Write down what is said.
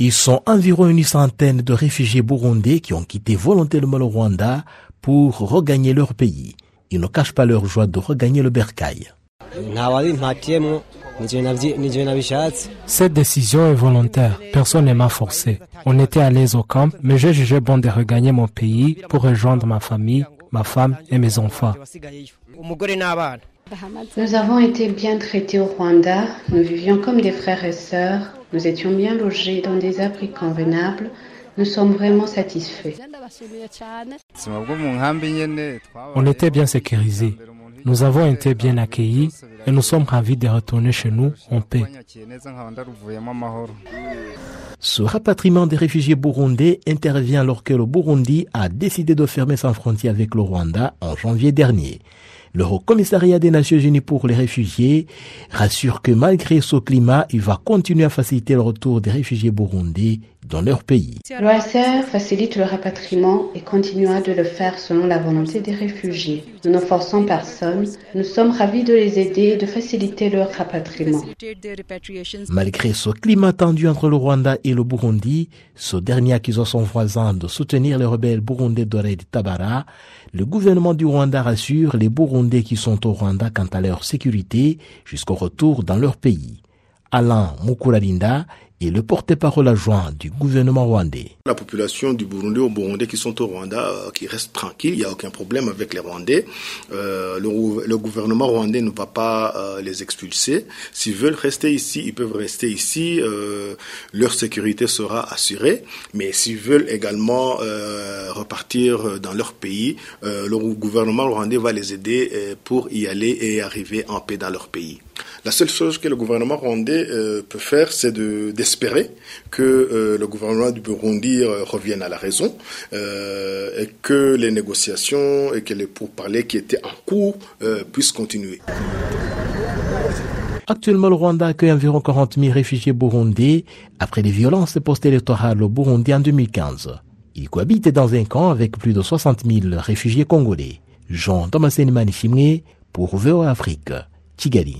Ils sont environ une centaine de réfugiés burundais qui ont quitté volontairement le Rwanda pour regagner leur pays. Ils ne cachent pas leur joie de regagner le bercail. Cette décision est volontaire. Personne ne m'a forcé. On était à l'aise au camp, mais j'ai jugé bon de regagner mon pays pour rejoindre ma famille, ma femme et mes enfants. Nous avons été bien traités au Rwanda. Nous vivions comme des frères et sœurs. Nous étions bien logés dans des abris convenables. Nous sommes vraiment satisfaits. On était bien sécurisés. Nous avons été bien accueillis et nous sommes ravis de retourner chez nous en paix. Ce rapatriement des réfugiés burundais intervient alors que le Burundi a décidé de fermer sa frontière avec le Rwanda en janvier dernier. Le Haut Commissariat des Nations Unies pour les réfugiés rassure que malgré ce climat, il va continuer à faciliter le retour des réfugiés burundais dans leur pays. L'OACR facilite le rapatriement et continuera de le faire selon la volonté des réfugiés. Nous ne forçons personne. Nous sommes ravis de les aider et de faciliter leur rapatriement. Malgré ce climat tendu entre le Rwanda et le Burundi, ce dernier accusant son voisin de soutenir les rebelles burundais d'Ored Tabara, le gouvernement du Rwanda rassure les Burundais qui sont au Rwanda quant à leur sécurité jusqu'au retour dans leur pays. Alain Mukuralinda est le porte-parole adjoint du gouvernement rwandais. La population du Burundi aux Burundais qui sont au Rwanda, euh, qui restent tranquilles, il n'y a aucun problème avec les Rwandais. Euh, le, gouvernement rwandais ne va pas euh, les expulser. S'ils veulent rester ici, ils peuvent rester ici. Euh, leur sécurité sera assurée. Mais s'ils veulent également repartir dans leur pays, le gouvernement rwandais va les aider pour y aller et arriver en paix dans leur pays. La seule chose que le gouvernement rwandais euh, peut faire, c'est d'espérer que euh, le gouvernement du Burundi euh, revienne à la raison et que les négociations et que les pourparlers qui étaient en cours puissent continuer. Actuellement, le Rwanda accueille environ 40 000 réfugiés burundais après les violences post-électorales au Burundi en 2015. Ils cohabitent dans un camp avec plus de 60 000 réfugiés congolais. Jean Thomas Manishimwe pour VOA Afrique, Kigali.